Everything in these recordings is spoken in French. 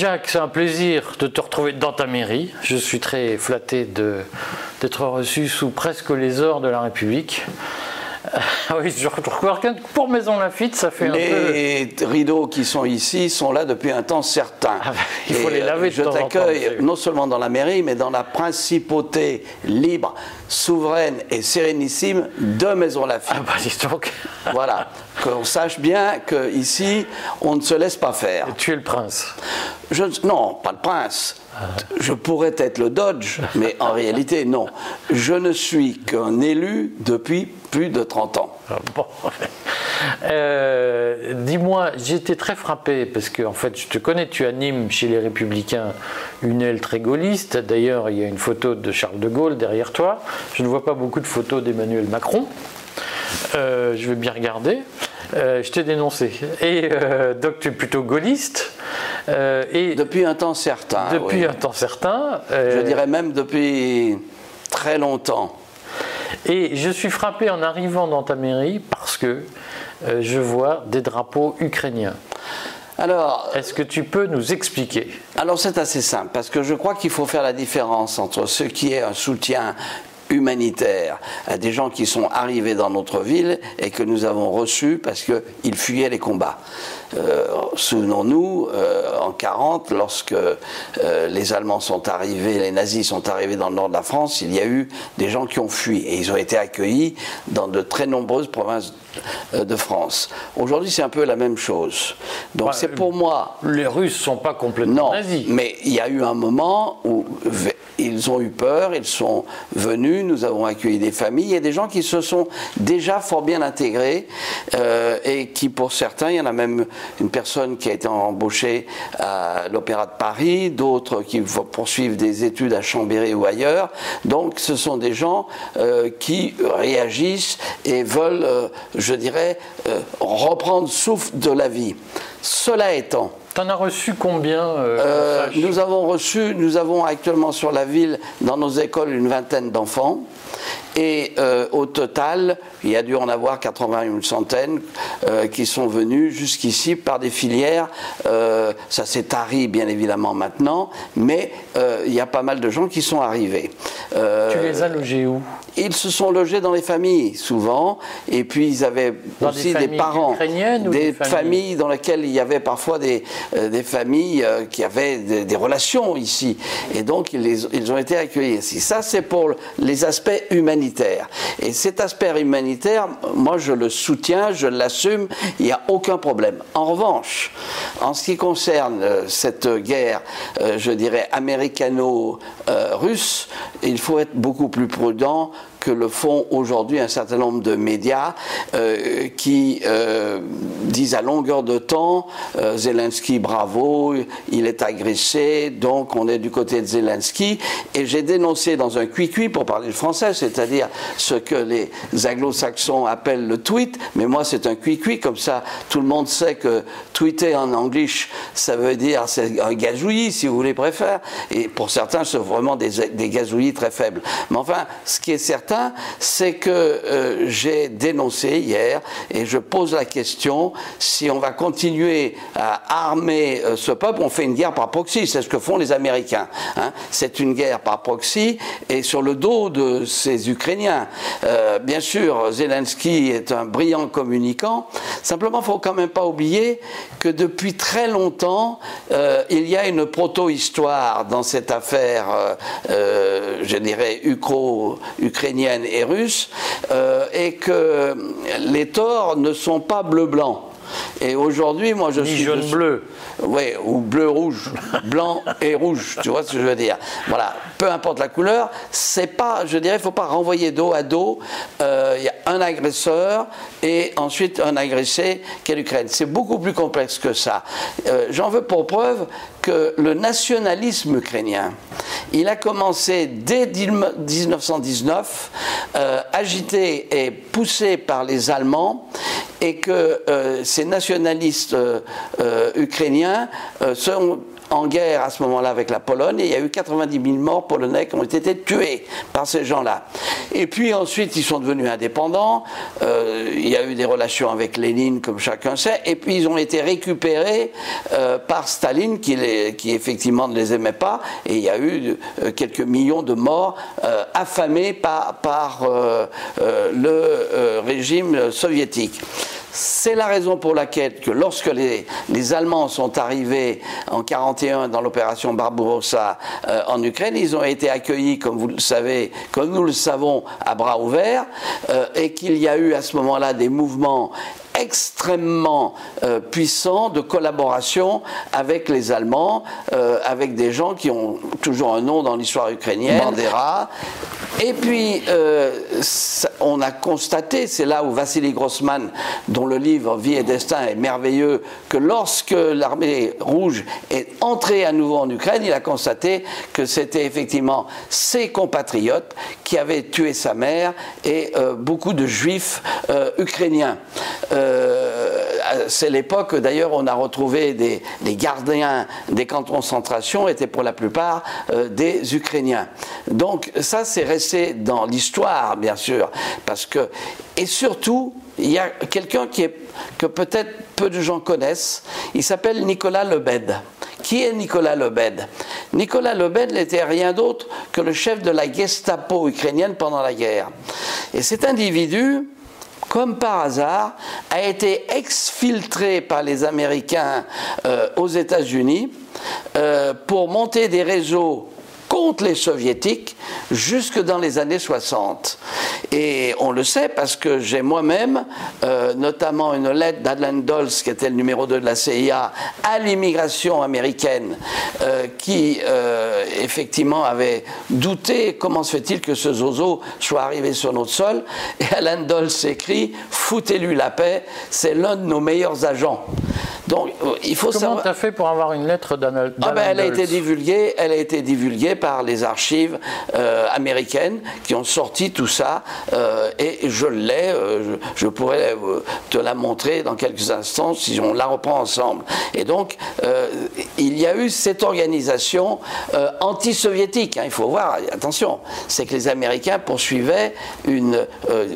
Jacques, c'est un plaisir de te retrouver dans ta mairie. Je suis très flatté d'être reçu sous presque les ors de la République. Ah oui, je regarde pour Maison Lafitte, ça fait les un peu. Les rideaux qui sont ici sont là depuis un temps certain. Ah, il faut les laver de Je t'accueille non seulement dans la mairie, mais dans la principauté libre, souveraine et sérénissime de Maison Lafitte. Ah bah dis donc. voilà, qu'on sache bien qu'ici, on ne se laisse pas faire. tu es le prince. Je, non, pas le prince. Je pourrais être le Dodge, mais en réalité, non. Je ne suis qu'un élu depuis plus de 30 ans. Ah. Euh, Dis-moi, j'étais très frappé parce que, en fait, je te connais, tu animes chez les Républicains une aile très gaulliste. D'ailleurs, il y a une photo de Charles de Gaulle derrière toi. Je ne vois pas beaucoup de photos d'Emmanuel Macron. Euh, je vais bien regarder. Euh, je t'ai dénoncé. Et euh, donc tu es plutôt gaulliste. Euh, et depuis un temps certain. Depuis un temps certain. je dirais même depuis très longtemps. Et je suis frappé en arrivant dans ta mairie parce que je vois des drapeaux ukrainiens. Alors, est-ce que tu peux nous expliquer? Alors c'est assez simple parce que je crois qu'il faut faire la différence entre ce qui est un soutien humanitaire à des gens qui sont arrivés dans notre ville et que nous avons reçus parce qu'ils fuyaient les combats. Euh, souvenons-nous, euh, en 40, lorsque euh, les Allemands sont arrivés, les nazis sont arrivés dans le nord de la France, il y a eu des gens qui ont fui et ils ont été accueillis dans de très nombreuses provinces de France. Aujourd'hui, c'est un peu la même chose. Donc, c'est pour moi. Les Russes sont pas complètement nazis. Mais il y a eu un moment où ils ont eu peur, ils sont venus, nous avons accueilli des familles, il y a des gens qui se sont déjà fort bien intégrés euh, et qui, pour certains, il y en a même une personne qui a été embauchée à l'Opéra de Paris, d'autres qui poursuivent des études à Chambéry ou ailleurs. Donc, ce sont des gens euh, qui réagissent et veulent, euh, je dirais, reprendre souffle de la vie. Cela étant, T'en as reçu combien euh, euh, Nous avons reçu, nous avons actuellement sur la ville, dans nos écoles, une vingtaine d'enfants. Et euh, au total, il y a dû en avoir 80 une centaine euh, qui sont venus jusqu'ici par des filières. Euh, ça s'est tari bien évidemment maintenant, mais il y a pas mal de gens qui sont arrivés. tu les as logés où? Ils se sont logés dans les familles souvent, et puis ils avaient aussi des, parents, des, familles, dans lesquelles il y avait parfois des, des familles qui avaient des, relations ici, et donc ils, ils ont été accueillis ici. Ça, c'est pour les aspects Et cet aspect humanitaire, moi je le soutiens, je l'assume, il n'y a aucun problème. En revanche, en ce qui concerne euh, cette guerre, euh, je dirais, américano-russe, il faut être beaucoup plus prudent que le font aujourd'hui un certain nombre de médias euh, qui euh, disent à longueur de temps euh, Zelensky bravo, il est agressé, donc on est du côté de Zelensky. Et j'ai dénoncé dans un cuicui pour parler le français, c'est-à-dire ce que les anglo-saxons appellent le tweet, mais moi c'est un cuicui, comme ça tout le monde sait que tweeter en anglais ça veut dire c'est un gazouillis si vous voulez préfère, et pour certains c'est vraiment des, des gazouillis très faibles. Mais enfin, ce qui est certain c'est que euh, j'ai dénoncé hier et je pose la question si on va continuer à armer euh, ce peuple, on fait une guerre par proxy, c'est ce que font les Américains. Hein. C'est une guerre par proxy et sur le dos de ces Ukrainiens. Euh, bien sûr, Zelensky est un brillant communicant. Simplement, il faut quand même pas oublier que depuis très longtemps, il y a une proto-histoire dans cette affaire, je dirais, ukro-ukrainienne et russe, euh, et que les torts ne sont pas bleu-blanc. Et aujourd'hui, moi, je Ni suis. jaune-bleu. Oui, ou bleu-rouge, blanc et rouge, tu vois ce que je veux dire. Voilà, peu importe la couleur, c'est pas, je dirais, il ne faut pas renvoyer dos à dos. Euh, il y a un agresseur et ensuite un agressé qui est l'Ukraine. C'est beaucoup plus complexe que ça. Euh, j'en veux pour preuve que le nationalisme ukrainien, il a commencé dès 1919, euh, agité et poussé par les Allemands, et que ces nationalistes ukrainiens sont en guerre à ce moment-là avec la Pologne et il y a eu 90 000 morts polonais qui ont été tués par ces gens-là. Et puis ensuite, ils sont devenus indépendants. Euh, il y a eu des relations avec Lénine, comme chacun sait. Et puis ils ont été récupérés euh, par Staline, qui, effectivement ne les aimait pas. Et il y a eu euh, quelques millions de morts affamés par le régime soviétique. C'est la raison pour laquelle que lorsque les, Allemands sont arrivés en 1941 dans l'opération Barbarossa euh, en Ukraine, ils ont été accueillis, comme vous le savez, comme nous le savons, à bras ouverts, euh, et qu'il y a eu à ce moment-là des mouvements extrêmement euh, puissants de collaboration avec les Allemands, avec des gens qui ont toujours un nom dans l'histoire ukrainienne, Bandera, et puis, euh, on a constaté, c'est là où Vassili Grossman, dont le livre Vie et Destin est merveilleux, que lorsque l'armée rouge est entrée à nouveau en Ukraine, il a constaté que c'était effectivement ses compatriotes qui avaient tué sa mère et euh, beaucoup de juifs euh, ukrainiens. c'est l'époque, d'ailleurs, on a retrouvé des, gardiens des camps de concentration étaient pour la plupart des Ukrainiens. Donc ça, c'est resté dans l'histoire, bien sûr, parce que et surtout, il y a quelqu'un qui est que peut-être peu de gens connaissent. Il s'appelle Nicolas Lebed. Qui est Nicolas Lebed? Nicolas Lebed n'était rien d'autre que le chef de la Gestapo ukrainienne pendant la guerre. Et cet individu, comme par hasard, a été exfiltré par les Américains euh, aux États-Unis euh, pour monter des réseaux contre les soviétiques jusque dans les années 60. Et on le sait parce que j'ai moi-même, euh, notamment une lettre d'Adlan Dulles, qui était le numéro 2 de la CIA, à l'immigration américaine, euh, qui euh, effectivement avait douté comment se fait-il que ce zozo soit arrivé sur notre sol. Et Alan Dulles écrit Foutez-lui la paix, c'est l'un de nos meilleurs agents. Donc, il faut Comment tu as fait pour avoir une lettre d'Alan ah ben, Elle a été divulguée, elle a été divulguée par les archives euh, américaines qui ont sorti tout ça euh, et je l'ai, euh, je, pourrais te la montrer dans quelques instants si on la reprend ensemble. Et donc, il y a eu cette organisation anti-soviétique. Hein, il faut voir, attention, c'est que les Américains poursuivaient une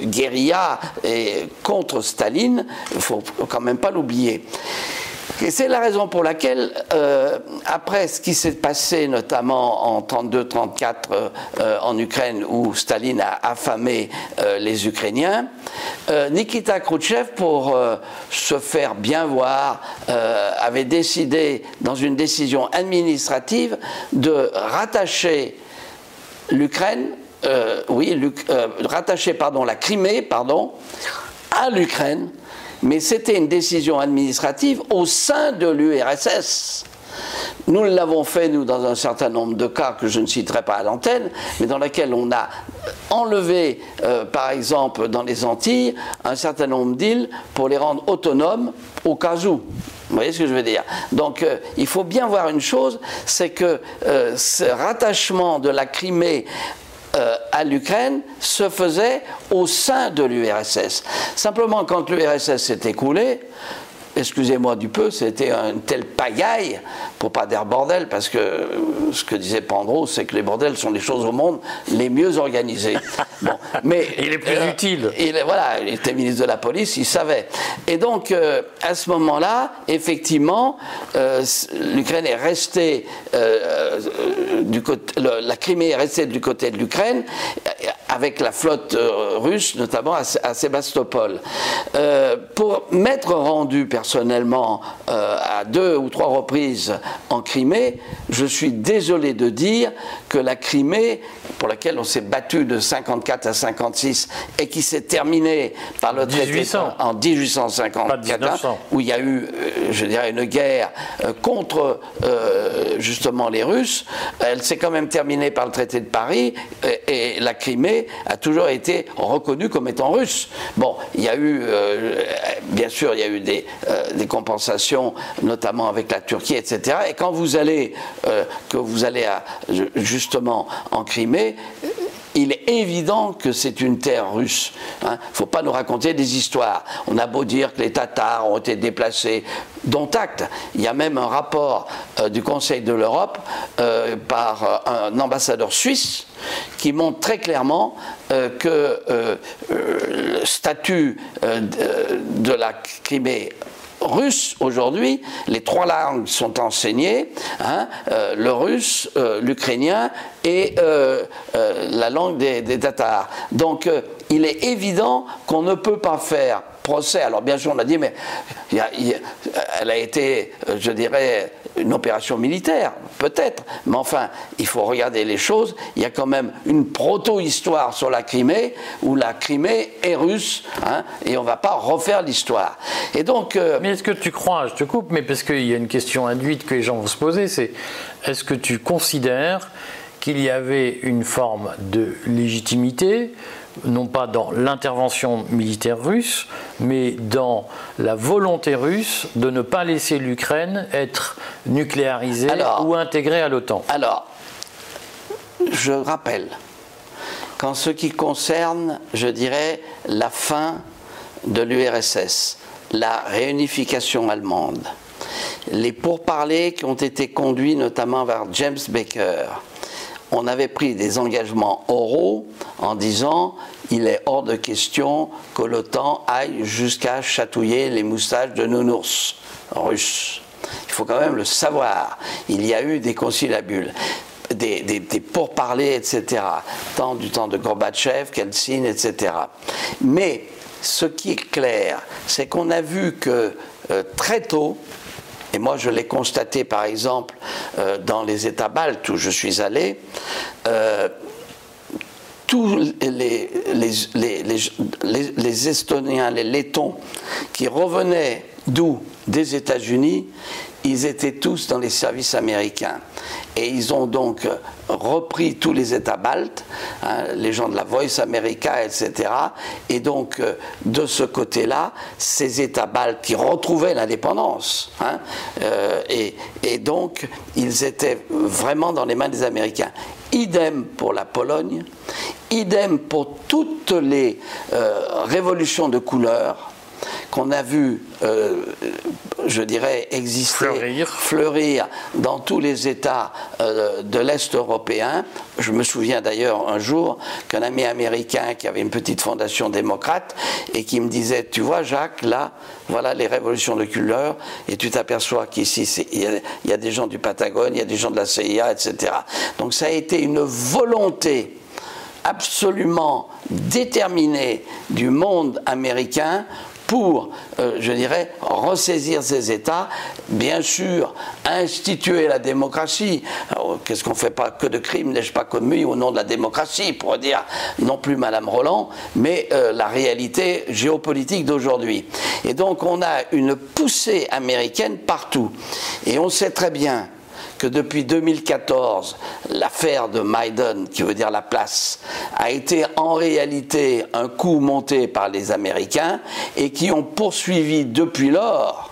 guérilla contre Staline, il ne faut quand même pas l'oublier. Et c'est la raison pour laquelle, euh, après ce qui s'est passé notamment en 32-34 euh, en Ukraine, où Staline a affamé euh, les Ukrainiens, Nikita Khrouchtchev, pour se faire bien voir, avait décidé, dans une décision administrative, de rattacher l'Ukraine, oui, rattacher pardon, la Crimée pardon, à l'Ukraine mais c'était une décision administrative au sein de l'URSS. Nous l'avons fait, nous, dans un certain nombre de cas que je ne citerai pas à l'antenne, mais dans lesquels on a enlevé, euh, par exemple, dans les Antilles, un certain nombre d'îles pour les rendre autonomes au cas où. Vous voyez ce que je veux dire? Donc, euh, il faut bien voir une chose, c'est que euh, ce rattachement de la Crimée euh, à l'Ukraine se faisait au sein de l'URSS. Simplement, quand l'URSS s'est écoulée, excusez-moi du peu, c'était un tel pagaille, pour pas dire bordel, parce que ce que disait Pandro, c'est que les bordels sont les choses au monde les mieux organisées. Bon, mais il est plus euh, utile. Il, voilà, il était ministre de la police, il savait. Et donc, euh, à ce moment-là, effectivement, euh, l'Ukraine est restée du côté, la Crimée est restée du côté de l'Ukraine avec la flotte russe, notamment à, Sébastopol. pour m'être rendu personnellement à deux ou trois reprises en Crimée, je suis désolé de dire que la Crimée, pour laquelle on s'est battu de 54 à 56 et qui s'est terminée par le traité en 1854, où il y a eu, euh, je dirais, une guerre euh, contre euh, justement les Russes, elle s'est quand même terminée par le traité de Paris et, la Crimée a toujours été reconnue comme étant russe. Bon, il y a eu, bien sûr, il y a eu des, des compensations, notamment avec la Turquie, etc. Et quand vous allez, à, justement en Crimée, il est évident que c'est une terre russe. Il hein. ne faut pas nous raconter des histoires. On a beau dire que les Tatars ont été déplacés, dont acte. Il y a même un rapport euh, du Conseil de l'Europe euh, par euh, un ambassadeur suisse qui montre très clairement que le statut de la Crimée russe aujourd'hui, les trois langues sont enseignées, hein, euh, le russe, euh, l'ukrainien et euh, la langue des, des Tatars. Donc il est évident qu'on ne peut pas faire Alors bien sûr, on a dit, mais elle a été, je dirais, une opération militaire, peut-être, mais enfin, il faut regarder les choses. Il y a quand même une proto-histoire sur la Crimée, où la Crimée est russe, hein, et on ne va pas refaire l'histoire. Et donc. Euh, mais est-ce que tu crois, je te coupe, mais parce qu'il y a une question induite que les gens vont se poser, c'est est-ce que tu considères qu'il y avait une forme de légitimité non pas dans l'intervention militaire russe, mais dans la volonté russe de ne pas laisser l'Ukraine être nucléarisée ou intégrée à l'OTAN. Alors, je rappelle qu'en ce qui concerne, je dirais, la fin de l'URSS, la réunification allemande, les pourparlers qui ont été conduits notamment vers James Baker, on avait pris des engagements oraux en disant il est hors de question que l'OTAN aille jusqu'à chatouiller les moustaches de nounours russes. Il faut quand même le savoir. Il y a eu des conciliabules. Des, pourparlers, etc., tant du temps de Gorbatchev, Kelsin, etc. Mais ce qui est clair, c'est qu'on a vu que euh, très tôt, et moi, je l'ai constaté, par exemple, euh, dans les États baltes où je suis allé, euh, tous les, les, Estoniens, les Lettons qui revenaient d'où? Des États-Unis, ils étaient tous dans les services américains. Et ils ont donc repris tous les États baltes, hein, les gens de la Voice America, etc. Et donc, euh, de ce côté-là, ces États baltes qui retrouvaient l'indépendance, hein, euh, et, donc, ils étaient vraiment dans les mains des Américains. Idem pour la Pologne, idem pour toutes les euh, révolutions de couleur qu'on a vu, euh, je dirais, exister, fleurir. dans tous les États euh, de l'Est européen. Je me souviens d'ailleurs un jour qu'un ami américain qui avait une petite fondation démocrate et qui me disait, tu vois Jacques, là, voilà les révolutions de couleur, et tu t'aperçois qu'ici, il y, a des gens du Patagone, il y a des gens de la CIA, etc. Donc ça a été une volonté absolument déterminée du monde américain pour, euh, je dirais, ressaisir ces États, bien sûr, instituer la démocratie. Qu'est-ce qu'on ne fait pas que de crimes, n'ai-je pas commis au nom de la démocratie, pour dire non plus Madame Roland, mais euh, la réalité géopolitique d'aujourd'hui. Et donc on a une poussée américaine partout. Et on sait très bien que depuis 2014, l'affaire de Maiden, qui veut dire la place, a été en réalité un coup monté par les Américains et qui ont poursuivi depuis lors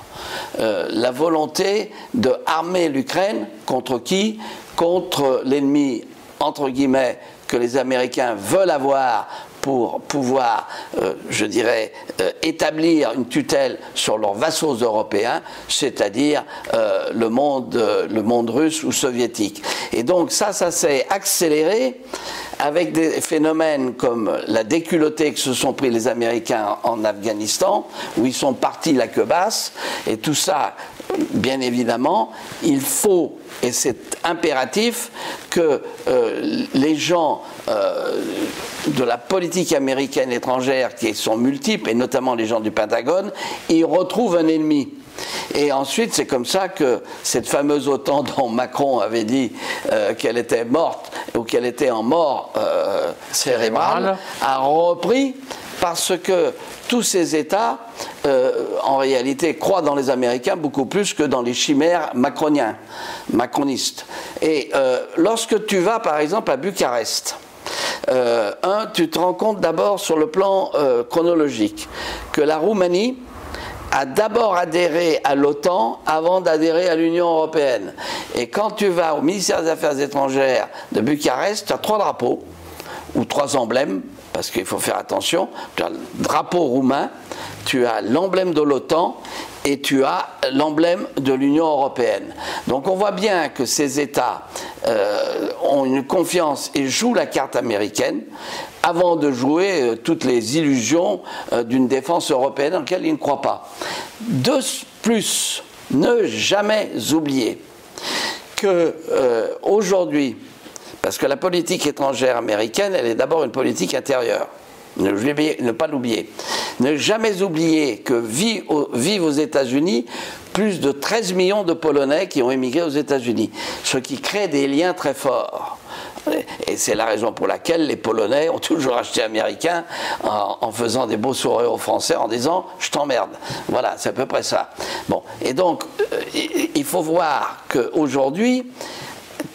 euh, la volonté de armer l'Ukraine contre qui? Contre l'ennemi, entre guillemets, que les Américains veulent avoir pour pouvoir, euh, je dirais, euh, établir une tutelle sur leurs vassaux européens, c'est-à-dire euh, le, monde, le monde russe ou soviétique. Et donc ça, ça s'est accéléré avec des phénomènes comme la déculottée que se sont pris les Américains en Afghanistan, où ils sont partis la queue basse, et tout ça, bien évidemment, il faut, et c'est impératif, que les gens de la politique américaine étrangère qui sont multiples, et notamment les gens du Pentagone, ils retrouvent un ennemi. Et ensuite, c'est comme ça que cette fameuse OTAN dont Macron avait dit euh, qu'elle était morte ou qu'elle était en mort euh, cérébrale a repris parce que tous ces États, euh, en réalité, croient dans les Américains beaucoup plus que dans les chimères macroniens, macronistes. Et lorsque tu vas, par exemple, à Bucarest, euh, un, tu te rends compte d'abord sur le plan euh, chronologique que la Roumanie a d'abord adhéré à l'OTAN avant d'adhérer à l'Union européenne. Et quand tu vas au ministère des Affaires étrangères de Bucarest, tu as trois drapeaux ou trois emblèmes, parce qu'il faut faire attention. Tu as le drapeau roumain, tu as l'emblème de l'OTAN et tu as l'emblème de l'Union européenne. Donc on voit bien que ces États euh, ont une confiance et jouent la carte américaine avant de jouer euh, toutes les illusions euh, d'une défense européenne dans laquelle ils ne croient pas. De plus, ne jamais oublier que aujourd'hui, parce que la politique étrangère américaine, elle est d'abord une politique intérieure. Ne, pas l'oublier. Ne jamais oublier que vivent aux États-Unis plus de 13 millions de Polonais qui ont émigré aux États-Unis, ce qui crée des liens très forts. Et c'est la raison pour laquelle les Polonais ont toujours acheté américain en, faisant des beaux sourires aux Français en disant je t'emmerde. Voilà, c'est à peu près ça. Bon, et donc euh, il faut voir qu'aujourd'hui,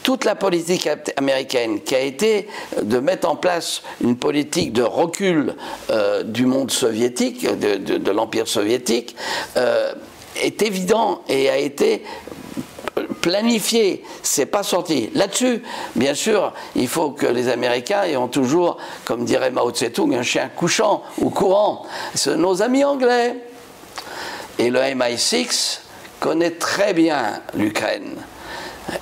toute la politique américaine qui a été de mettre en place une politique de recul euh, du monde soviétique, de, l'empire soviétique, euh, est évident et a été planifié, c'est pas sorti. Là-dessus, bien sûr, il faut que les Américains ayant toujours, comme dirait Mao Tse-tung, un chien couchant ou courant. C'est nos amis anglais. Et le MI6 connaît très bien l'Ukraine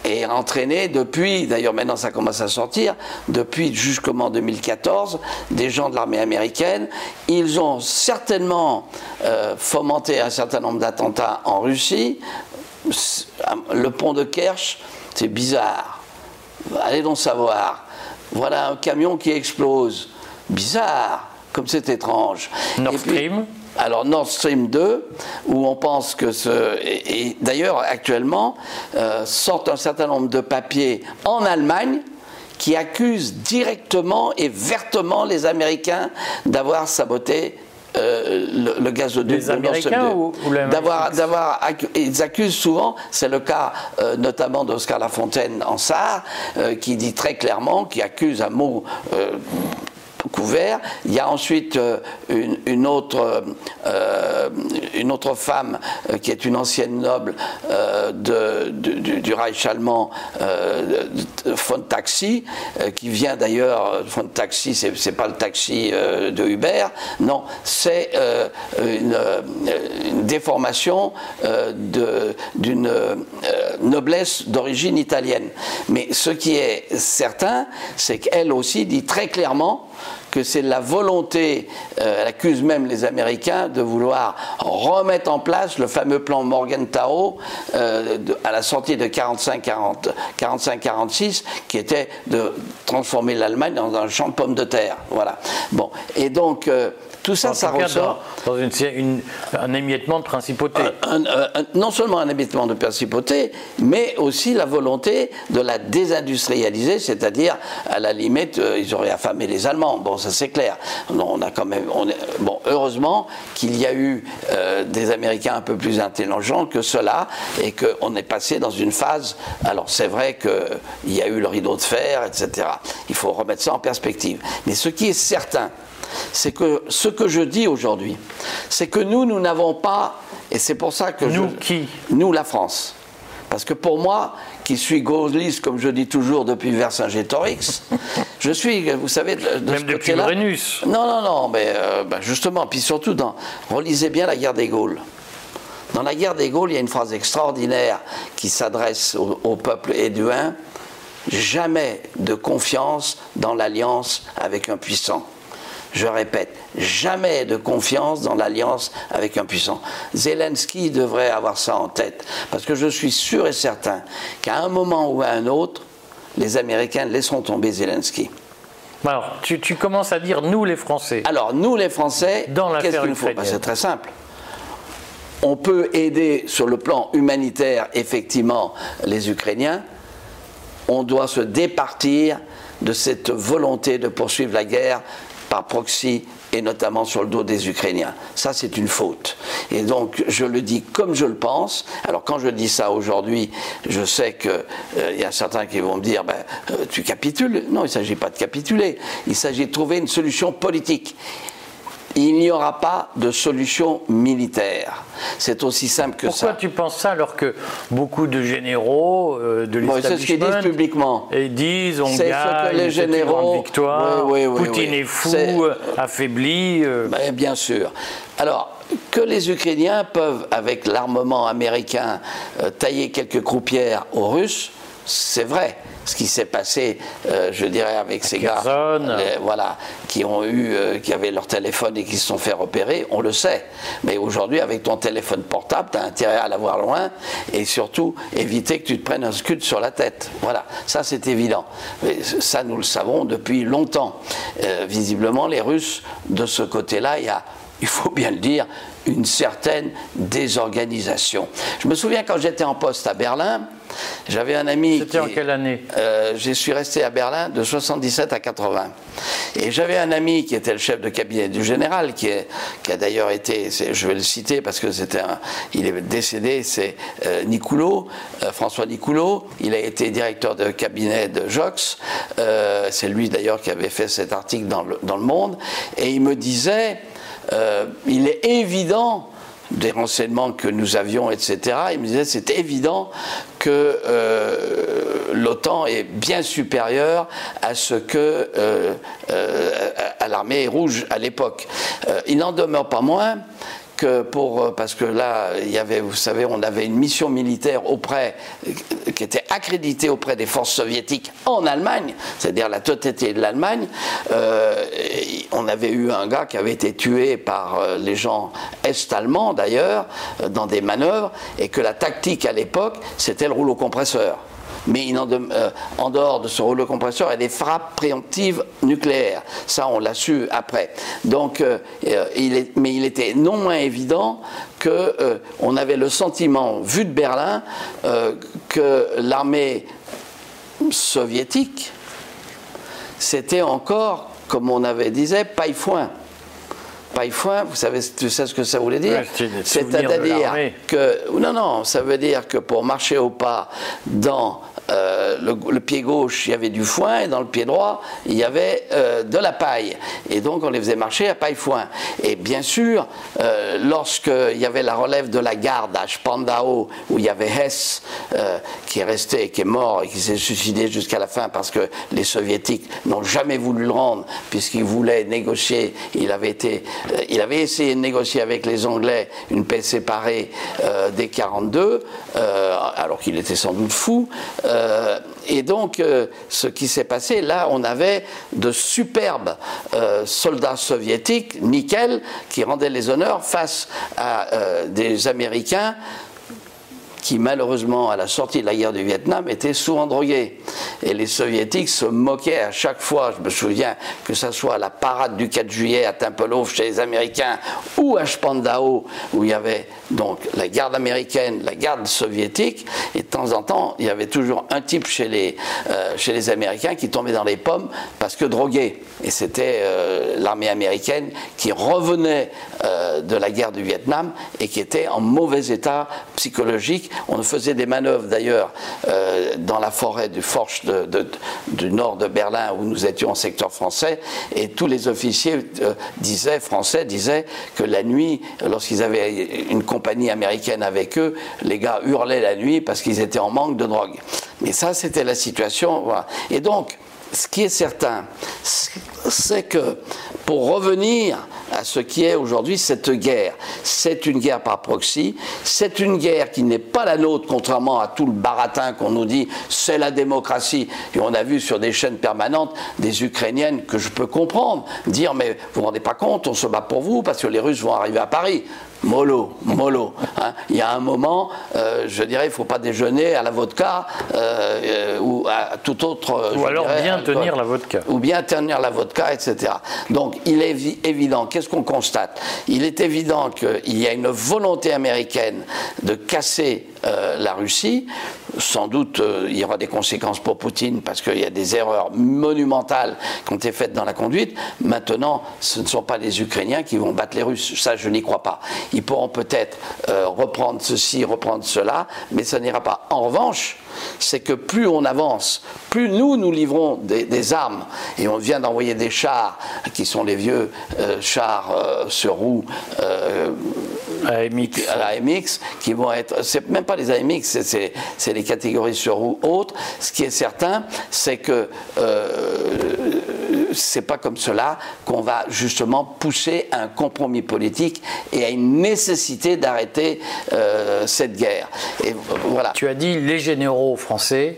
et entraîné depuis, d'ailleurs maintenant ça commence à sortir, depuis jusqu'en 2014, des gens de l'armée américaine. Ils ont certainement euh, fomenté un certain nombre d'attentats en Russie. Le pont de Kerch, c'est bizarre. Allez donc savoir. Voilà un camion qui explose. Bizarre, comme c'est étrange. Nord Stream alors Nord Stream 2, où on pense que ce... Et, d'ailleurs, actuellement, euh, sortent un certain nombre de papiers en Allemagne qui accusent directement et vertement les Américains d'avoir saboté euh, le, gazoduc les Américains ou, d'avoir, d'avoir, ils accusent souvent, c'est le cas euh, notamment d'Oscar Lafontaine en Sarre, qui dit très clairement, qui accuse un mot couvert. Il y a ensuite euh, une, autre, euh, une autre femme euh, qui est une ancienne noble de, du, Reich allemand, von Taxi, qui vient d'ailleurs, von Taxi, c'est pas le taxi de Uber, non, c'est une, déformation d'une noblesse d'origine italienne. Mais ce qui est certain, c'est qu'elle aussi dit très clairement que c'est la volonté, euh, elle accuse même les Américains de vouloir remettre en place le fameux plan Morgenthau euh, à la sortie de 45-46, qui était de transformer l'Allemagne dans un champ de pommes de terre. Voilà. Bon. Et donc, euh, tout ça, ça ressort. Dans, une, un émiettement de principauté. non seulement un émiettement de principauté, mais aussi la volonté de la désindustrialiser, c'est-à-dire, à la limite, euh, ils auraient affamé les Allemands. Bon, ça c'est clair. On a quand même. On bon, heureusement qu'il y a eu euh, des Américains un peu plus intelligents que cela et qu'on est passé dans une phase. Alors, c'est vrai qu'il y a eu le rideau de fer, etc. Il faut remettre ça en perspective. Mais ce qui est certain, c'est que ce que je dis aujourd'hui, c'est que nous, nous n'avons pas, et c'est pour ça que nous qui Nous, la France. Parce que pour moi, qui suis gaulliste, comme je dis toujours depuis Vercingétorix, je suis, vous savez, de, Même ce depuis Brennus. Non, non, non, mais euh, ben, justement, puis surtout, dans, relisez bien la guerre des Gaules. Dans la guerre des Gaules, il y a une phrase extraordinaire qui s'adresse au, au peuple éduin jamais de confiance dans l'alliance avec un puissant je répète, jamais de confiance dans l'alliance avec un puissant. Zelensky devrait avoir ça en tête, parce que je suis sûr et certain qu'à un moment ou à un autre, les Américains laisseront tomber Zelensky. Alors, tu, commences à dire nous les Français. Alors, nous les Français, qu'est-ce qu'il faut ben, C'est très simple. On peut aider sur le plan humanitaire, effectivement, les Ukrainiens. On doit se départir de cette volonté de poursuivre la guerre par proxy et notamment sur le dos des Ukrainiens. Ça, c'est une faute. Et donc, je le dis comme je le pense. Alors, quand je dis ça aujourd'hui, je sais qu'il euh, y a certains qui vont me dire ben, euh, Tu capitules Non, il ne s'agit pas de capituler. Il s'agit de trouver une solution politique. Il n'y aura pas de solution militaire. C'est aussi simple que ça. Pourquoi tu penses ça alors que beaucoup de généraux euh, de l'establishment c'est ce qu'ils disent publiquement. Et disent on gagne, ce que les généraux, victoire, Poutine est fou, affaibli. Euh. Ben, bien sûr. Alors, que les Ukrainiens peuvent, avec l'armement américain, euh, tailler quelques croupières aux Russes, c'est vrai ce qui s'est passé, euh, je dirais, avec ces gars, voilà, qui ont eu, euh, qui avaient leur téléphone et qui se sont fait repérer, on le sait. Mais aujourd'hui, avec ton téléphone portable, tu as intérêt à l'avoir loin et surtout éviter que tu te prennes un scud sur la tête. Voilà, ça c'est évident. Mais ça, nous le savons depuis longtemps. visiblement, les Russes, de ce côté-là, il y a il faut bien le dire, une certaine désorganisation. Je me souviens quand j'étais en poste à Berlin, j'avais un ami. C'était en quelle année? Euh, Je suis resté à Berlin de 77 à 80. Et j'avais un ami qui était le chef de cabinet du général, qui, est, qui a d'ailleurs été, je vais le citer parce que c'était il est décédé, c'est euh, Nicoulot, euh, François Nicoulot. Il a été directeur de cabinet de Jox. Euh, c'est lui d'ailleurs qui avait fait cet article dans le, dans le Monde. Et il me disait euh, il est évident des renseignements que nous avions, etc. Il me disait c'est évident que euh, l'OTAN est bien supérieure à ce que euh, à l'armée rouge à l'époque. il n'en demeure pas moins euh, parce que là il y avait vous savez on avait une mission militaire auprès qui était accréditée auprès des forces soviétiques en Allemagne c'est-à-dire la totalité de l'Allemagne. Euh, on avait eu un gars qui avait été tué par euh, les gens est-allemands d'ailleurs dans des manœuvres et que la tactique à l'époque c'était le rouleau compresseur mais euh, en, dehors de ce rouleau compresseur, il y a des frappes préemptives nucléaires. Ça, on l'a su après. Donc, euh, euh, mais il était non moins évident qu'on avait le sentiment, vu de Berlin, que l'armée soviétique, c'était encore, comme on avait disait, paille-foin paille-foin, vous savez, tu sais ce que ça voulait dire C'est-à-dire que, non, non, ça veut dire que pour marcher au pas dans euh, le, pied gauche, il y avait du foin, et dans le pied droit, il y avait euh, de la paille. Et donc, on les faisait marcher à paille-foin. Et bien sûr, euh, lorsqu'il y avait la relève de la garde à Spandau, où il y avait Hess, qui est resté, qui est mort et qui s'est suicidé jusqu'à la fin parce que les soviétiques n'ont jamais voulu le rendre, puisqu'ils voulaient négocier, il avait, été, il avait essayé de négocier avec les Anglais une paix séparée dès 42, alors qu'il était sans doute fou. Euh, et donc, euh, ce qui s'est passé, là, on avait de superbes euh, soldats soviétiques, nickel, qui rendaient les honneurs face à des Américains qui malheureusement à la sortie de la guerre du Vietnam étaient souvent drogués. Et les soviétiques se moquaient à chaque fois, je me souviens que ce soit à la parade du 4 juillet à Tempelhof chez les Américains ou à Spandau où il y avait donc la garde américaine, la garde soviétique, et de temps en temps il y avait toujours un type chez les, euh, chez les Américains qui tombait dans les pommes parce que drogué. Et c'était euh, l'armée américaine qui revenait euh, de la guerre du Vietnam et qui était en mauvais état psychologique on faisait des manœuvres d'ailleurs euh, dans la forêt du Forch du nord de Berlin où nous étions en secteur français et tous les officiers euh, disaient, français disaient que la nuit, lorsqu'ils avaient une compagnie américaine avec eux, les gars hurlaient la nuit parce qu'ils étaient en manque de drogue. Mais ça, c'était la situation. Et donc, ce qui est certain, c'est que pour revenir à ce qui est aujourd'hui cette guerre, c'est une guerre par proxy, c'est une guerre qui n'est pas la nôtre, contrairement à tout le baratin qu'on nous dit, c'est la démocratie. Et on a vu sur des chaînes permanentes des Ukrainiennes que je peux comprendre, dire mais vous vous rendez pas compte, on se bat pour vous parce que les Russes vont arriver à Paris mollo, mollo. Hein. Il y a un moment, euh, je dirais, il ne faut pas déjeuner à la vodka euh, euh, ou à tout autre. Ou alors bien tenir la vodka. Ou bien tenir la vodka, etc. Donc il est évident, qu'est-ce qu'on constate? Il est évident qu'il y a une volonté américaine de casser la Russie. Sans doute, il y aura des conséquences pour Poutine parce qu'il y a des erreurs monumentales qui ont été faites dans la conduite. Maintenant, ce ne sont pas les Ukrainiens qui vont battre les Russes. Ça, je n'y crois pas. Ils pourront peut-être euh, reprendre ceci, reprendre cela, mais ça n'ira pas. En revanche, c'est que plus on avance, plus nous, nous livrons des, armes, et on vient d'envoyer des chars, qui sont les vieux euh, chars euh, sur roues AMX. AMX, qui vont être, c'est même pas les AMX, c'est les catégories sur roues autres. Ce qui est certain, c'est que c'est pas comme cela qu'on va justement pousser un compromis politique et à une nécessité d'arrêter euh, cette guerre. Et voilà. Tu as dit les généraux français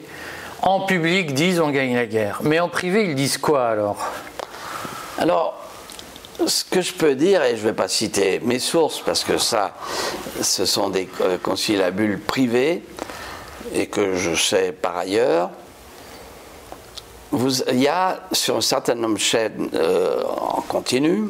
en public disent on gagne la guerre, mais en privé ils disent quoi alors? Alors. Ce que je peux dire, et je ne vais pas citer mes sources parce que ça, ce sont des euh, conciliabules privés et que je sais par ailleurs, il y a sur un certain nombre de chaînes euh, en continu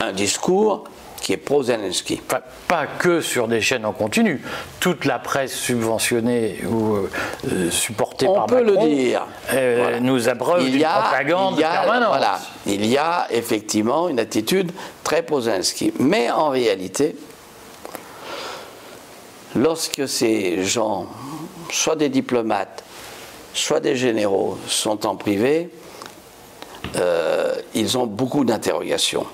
un discours qui est pro-Zelensky. Pas, que sur des chaînes en continu. Toute la presse subventionnée ou euh, supportée On par peut le dire. Euh, nous abreuve d'une propagande il y a, permanente. Voilà, il y a effectivement une attitude très pro-Zelensky. Mais en réalité, lorsque ces gens, soit des diplomates, soit des généraux, sont en privé, euh, ils ont beaucoup d'interrogations.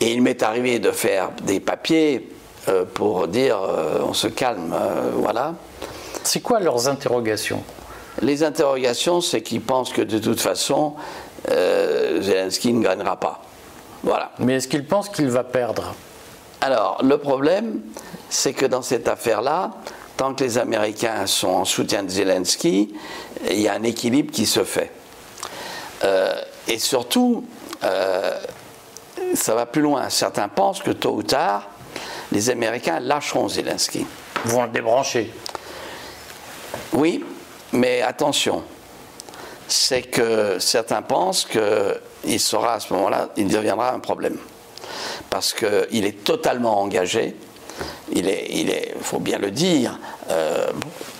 Et il m'est arrivé de faire des papiers euh, pour dire euh, on se calme, voilà. C'est quoi leurs interrogations? Les interrogations, c'est qu'ils pensent que de toute façon, Zelensky ne gagnera pas. Voilà. Mais est-ce qu'ils pensent qu'il va perdre? Alors, le problème, c'est que dans cette affaire-là, tant que les Américains sont en soutien de Zelensky, il y a un équilibre qui se fait. Euh, et surtout, euh, ça va plus loin. Certains pensent que tôt ou tard, les Américains lâcheront Zelensky. Ils vont le débrancher. Oui, mais attention, c'est que certains pensent qu'il sera à ce moment-là, il deviendra un problème. Parce qu'il est totalement engagé il est, il est, faut bien le dire, euh,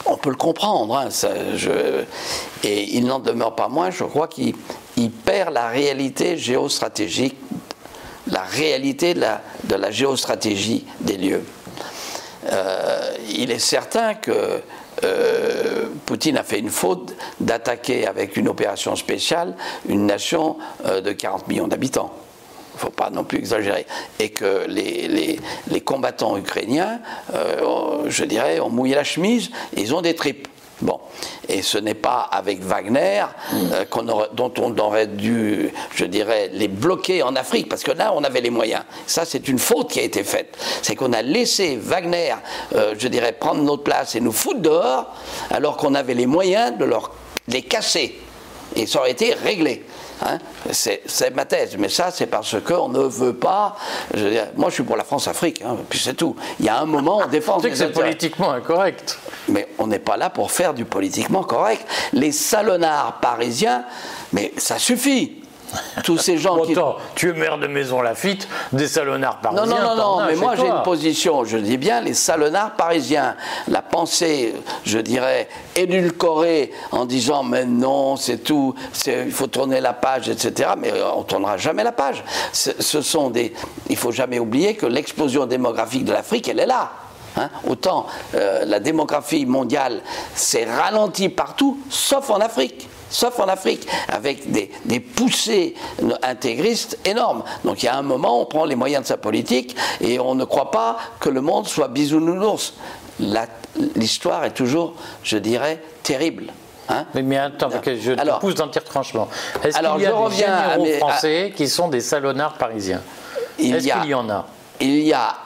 on peut le comprendre. Hein, et il n'en demeure pas moins, je crois qu'il perd la réalité géostratégique, la réalité de la, géostratégie des lieux. Euh, il est certain que euh, Poutine a fait une faute d'attaquer avec une opération spéciale une nation de 40 millions d'habitants faut pas non plus exagérer, et que les, les, combattants ukrainiens, euh, je dirais, ont mouillé la chemise, ils ont des tripes. Bon, et ce n'est pas avec Wagner euh, dont on aurait dû, je dirais, les bloquer en Afrique, parce que là, on avait les moyens. Ça, c'est une faute qui a été faite. C'est qu'on a laissé Wagner, euh, je dirais, prendre notre place et nous foutre dehors, alors qu'on avait les moyens de leur, les casser. Et ça aurait été réglé. Hein. c'est ma thèse, mais ça c'est parce qu'on ne veut pas. moi je suis pour la France-Afrique, hein, puis c'est tout. Il y a un moment on défend. que c'est politiquement incorrect. Mais on n'est pas là pour faire du politiquement correct. Les salonnards parisiens, mais ça suffit. Tous ces gens qui. tu es maire de Maison Lafitte, des salonnards parisiens. Non, non, non, non mais moi j'ai une position, je dis bien, les salonnards parisiens. La pensée, je dirais, édulcorée en disant, mais non, c'est tout, il faut tourner la page, etc. Mais on ne tournera jamais la page. Ce sont des. Il ne faut jamais oublier que l'explosion démographique de l'Afrique, elle est là. Hein. Autant euh, la démographie mondiale s'est ralentie partout, sauf en Afrique sauf en Afrique, avec des, poussées intégristes énormes. Donc il y a un moment, on prend les moyens de sa politique et on ne croit pas que le monde soit bisounours. L'histoire est toujours, je dirais, terrible. Hein mais, attends, je te pousse dans le tir franchement. Est-ce qu'il y a des généraux français qui sont des salonnards parisiens? Est-ce qu'il y en a? il y a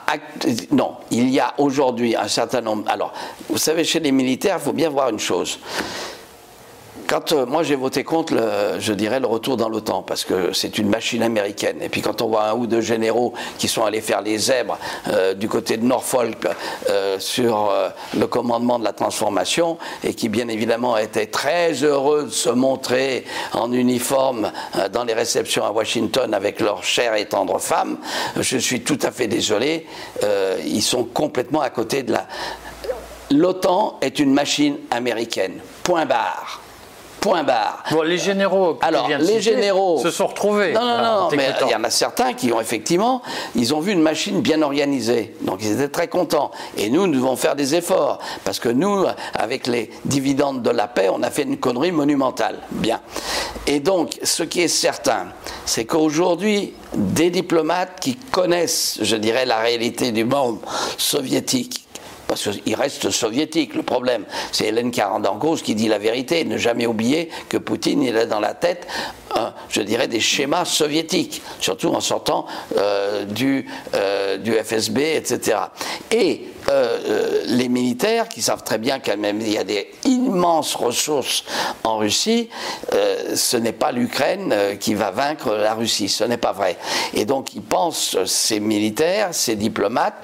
non, il y a aujourd'hui un certain nombre. Alors, vous savez, chez les militaires, il faut bien voir une chose. Quand euh, moi j'ai voté contre, le, je dirais, le retour dans l'OTAN, parce que c'est une machine américaine. Et puis quand on voit un ou deux généraux qui sont allés faire les zèbres euh, du côté de Norfolk euh, sur le commandement de la transformation, et qui bien évidemment étaient très heureux de se montrer en uniforme dans les réceptions à Washington avec leurs chères et tendres femmes, je suis tout à fait désolé, ils sont complètement à côté de la... L'OTAN est une machine américaine. Point barre. Point barre. Bon, les généraux, Alors, les généraux se sont retrouvés. Non, non, non, mais il y en a certains qui ont effectivement, ils ont vu une machine bien organisée, donc ils étaient très contents. Et nous, nous devons faire des efforts, parce que nous, avec les dividendes de la paix, on a fait une connerie monumentale. Bien. Et donc, ce qui est certain, c'est qu'aujourd'hui, des diplomates qui connaissent, je dirais, la réalité du monde soviétique, parce qu'il reste soviétique. Le problème, c'est Hélène Karandankos qui dit la vérité. Ne jamais oublier que Poutine, il a dans la tête, je dirais, des schémas soviétiques, surtout en sortant euh, du, euh, du FSB, etc. Et euh, les militaires qui savent très bien qu'il y a des immenses ressources en Russie, ce n'est pas l'Ukraine qui va vaincre la Russie, ce n'est pas vrai. Et donc ils pensent, ces militaires, ces diplomates,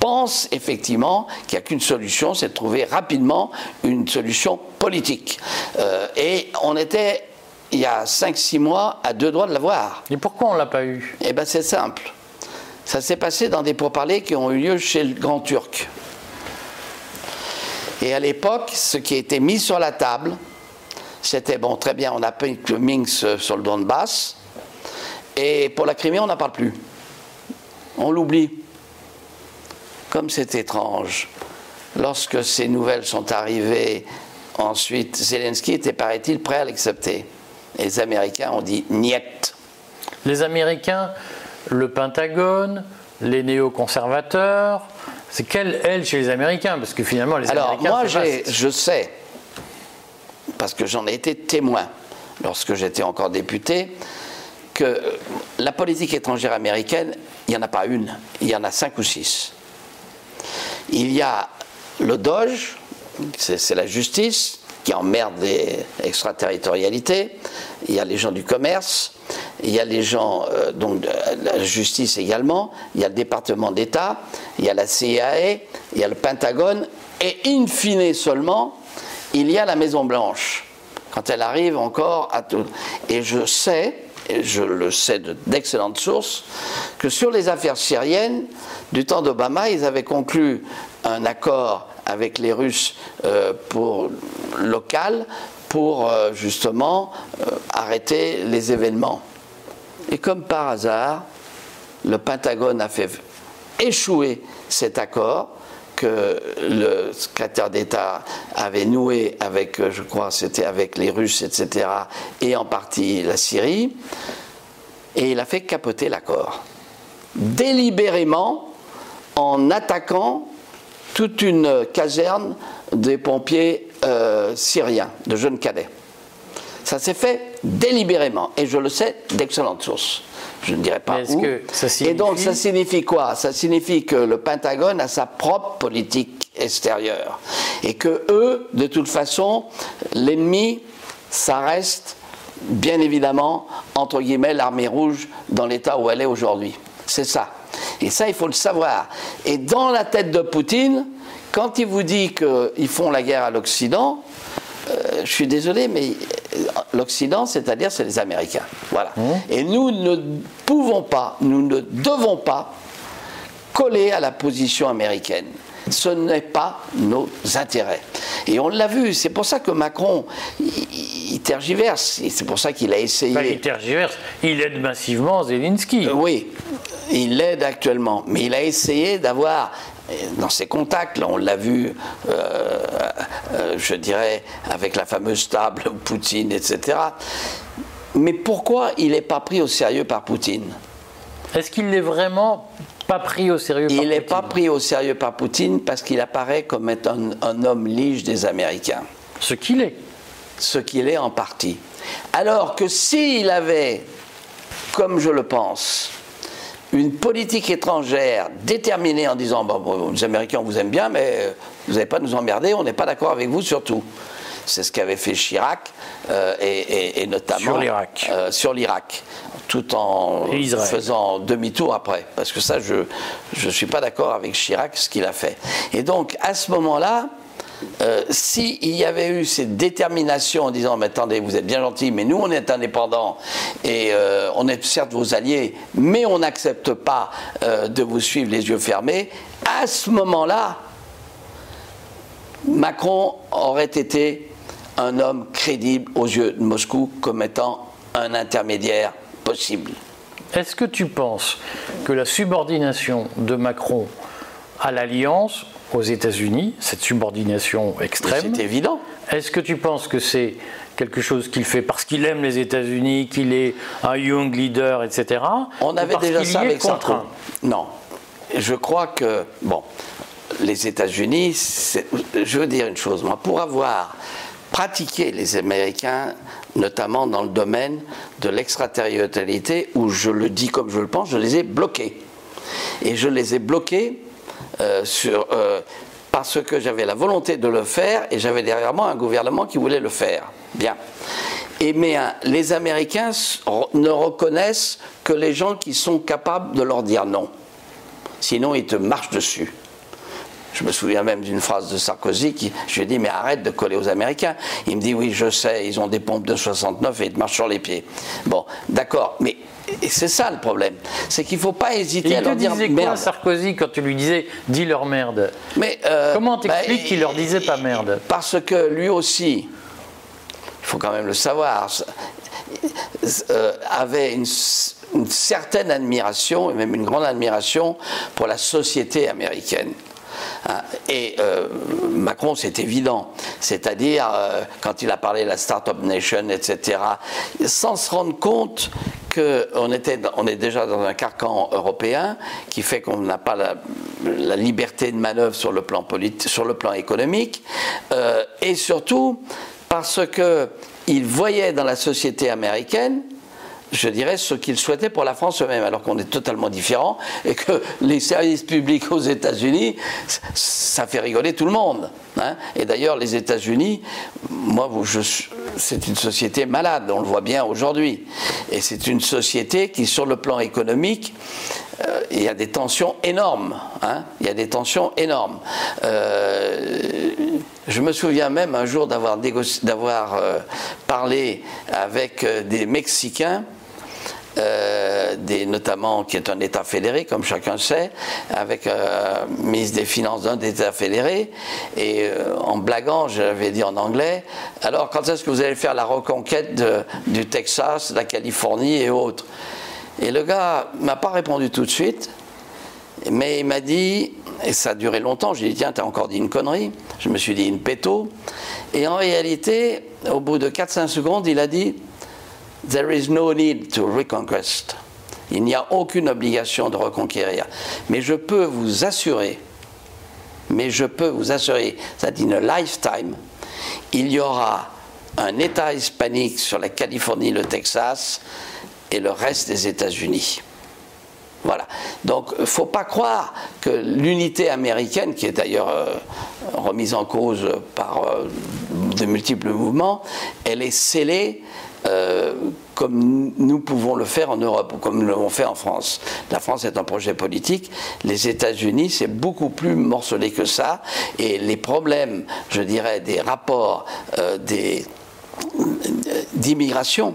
pensent effectivement qu'il n'y a qu'une solution, c'est de trouver rapidement une solution politique. et on était il y a 5-6 mois à deux doigts de l'avoir. Et pourquoi on ne l'a pas eu? Eh bien c'est simple. Ça s'est passé dans des pourparlers qui ont eu lieu chez le Grand Turc. Et à l'époque, ce qui été mis sur la table, c'était bon, très bien, on a pris le Minsk sur le Donbass, et pour la Crimée, on n'en parle plus. On l'oublie. Comme c'est étrange. Lorsque ces nouvelles sont arrivées, ensuite, Zelensky était, paraît-il, prêt à l'accepter. Et les Américains ont dit niet. Les Américains, le Pentagone, les néoconservateurs, c'est quelle aile chez les Américains Parce que finalement, les Alors, Américains. Alors, moi, je sais, parce que j'en ai été témoin lorsque j'étais encore député, que la politique étrangère américaine, il n'y en a pas une, il y en a cinq ou six. Il y a le Doge, c'est la justice, qui emmerde les extraterritorialités, il y a les gens du commerce, il y a les gens euh, donc la justice également, il y a le département d'État, il y a la CIA, il y a le Pentagone, et in fine seulement, il y a la Maison Blanche, quand elle arrive encore à tout. Et je sais, et je le sais d'excellentes sources, que sur les affaires syriennes, du temps d'Obama, ils avaient conclu un accord avec les Russes euh, pour local pour euh, justement euh, arrêter les événements. Et comme par hasard, le Pentagone a fait échouer cet accord que le secrétaire d'État avait noué avec, je crois, c'était avec les Russes, etc., et en partie la Syrie, et il a fait capoter l'accord. Délibérément, en attaquant toute une caserne des pompiers euh, syriens, de jeunes cadets. Ça s'est fait délibérément, et je le sais d'excellentes sources. Je ne dirais pas où. Et donc ça signifie quoi? Ça signifie que le Pentagone a sa propre politique extérieure, et que eux, de toute façon, l'ennemi, ça reste bien évidemment entre guillemets l'armée rouge dans l'état où elle est aujourd'hui. C'est ça. Et ça, il faut le savoir. Et dans la tête de Poutine, quand il vous dit qu'ils font la guerre à l'Occident, je suis désolé, mais euh, l'Occident, c'est-à-dire, c'est les Américains. Voilà. Mmh. Et nous ne pouvons pas, nous ne devons pas coller à la position américaine. Ce n'est pas nos intérêts. Et on l'a vu, c'est pour ça que Macron, il, tergiverse, c'est pour ça qu'il a essayé. il tergiverse, il aide massivement Zelensky. Euh, oui, il l'aide actuellement, mais il a essayé d'avoir dans ses contacts, là on l'a vu, euh, euh, je dirais, avec la fameuse table Poutine, etc. Mais pourquoi il n'est pas pris au sérieux par Poutine? Est-ce qu'il n'est vraiment pas pris au sérieux par Il n'est pas pris au sérieux par Poutine parce qu'il apparaît comme étant un homme lige des Américains. Ce qu'il est. Ce qu'il est en partie. Alors que s'il avait, comme je le pense, une politique étrangère déterminée en disant bon, les Américains vous aiment bien, mais vous n'allez pas nous emmerder, on n'est pas d'accord avec vous surtout. C'est ce qu'avait fait Chirac euh, et, notamment sur l'Irak. Euh, sur l'Irak, tout en faisant demi-tour après, parce que ça, je ne suis pas d'accord avec Chirac ce qu'il a fait. Et donc à ce moment-là, euh, s'il y avait eu cette détermination en disant mais attendez vous êtes bien gentil mais nous on est indépendants et euh, on est certes vos alliés mais on n'accepte pas euh, de vous suivre les yeux fermés à ce moment-là Macron aurait été un homme crédible aux yeux de Moscou comme étant un intermédiaire possible. Est-ce que tu penses que la subordination de Macron à l'alliance aux États-Unis, cette subordination extrême, c'est évident. Est-ce que tu penses que c'est quelque chose qu'il fait parce qu'il aime les États-Unis, qu'il est un young leader, etc. On avait déjà ça avec Sarkozy. Non. Je crois que, bon, les États-Unis, je veux dire une chose, moi, pour avoir pratiqué les Américains, notamment dans le domaine de l'extraterritorialité, où je le dis comme je le pense, je les ai bloqués. Et je les ai bloqués euh, euh, parce que j'avais la volonté de le faire et j'avais derrière moi un gouvernement qui voulait le faire. Bien. Et mais hein, les Américains ne reconnaissent que les gens qui sont capables de leur dire non. Sinon, ils te marchent dessus. Je me souviens même d'une phrase de Sarkozy qui, je lui ai dit, mais arrête de coller aux Américains. Il me dit, oui, je sais, ils ont des pompes de 69 et ils te marchent sur les pieds. Bon, d'accord, mais c'est ça le problème. C'est qu'il ne faut pas hésiter à leur dire disait quoi, Sarkozy quand tu lui disais dis leur merde mais, euh, Comment t'expliques bah, qu'il leur disait pas merde Parce que lui aussi, il faut quand même le savoir, euh, avait une, une, certaine admiration, et même une grande admiration, pour la société américaine. Hein, et euh, Macron, c'est évident. C'est-à-dire, euh, quand il a parlé de la Startup Nation, etc., sans se rendre compte qu'on on est déjà dans un carcan européen qui fait qu'on n'a pas la, liberté de manœuvre sur le plan, sur le plan économique, euh, et surtout parce qu'il voyait dans la société américaine je dirais, ce qu'ils souhaitaient pour la France eux-mêmes, alors qu'on est totalement différents et que les services publics aux États-Unis, ça fait rigoler tout le monde. Hein. et d'ailleurs, les États-Unis, moi, c'est une société malade, on le voit bien aujourd'hui. Et c'est une société qui, sur le plan économique, euh, il y a des tensions énormes. Hein. il y a des tensions énormes. Euh, je me souviens même un jour d'avoir, euh, parlé avec des Mexicains euh, notamment qui est un État fédéré, comme chacun sait, avec euh, ministre des Finances d'un État fédéré, et euh, en blaguant, j'avais dit en anglais, alors quand est-ce que vous allez faire la reconquête du Texas, de la Californie et autres? Et le gars m'a pas répondu tout de suite, mais il m'a dit, et ça a duré longtemps, j'ai dit, tiens, t'as encore dit une connerie, je me suis dit une péto, et en réalité, au bout de 4-5 secondes, il a dit, There is no need to reconquest. Il n'y a aucune obligation de reconquérir. Mais je peux vous assurer, mais je peux vous assurer, ça dit une lifetime, il y aura un État hispanique sur la Californie, le Texas et le reste des États-Unis. Voilà. Donc, il ne faut pas croire que l'unité américaine, qui est d'ailleurs euh, remise en cause par euh, de multiples mouvements, elle est scellée euh, comme nous pouvons le faire en Europe ou comme nous l'avons fait en France. La France est un projet politique, les États-Unis, c'est beaucoup plus morcelé que ça, et les problèmes, je dirais, des rapports euh, d'immigration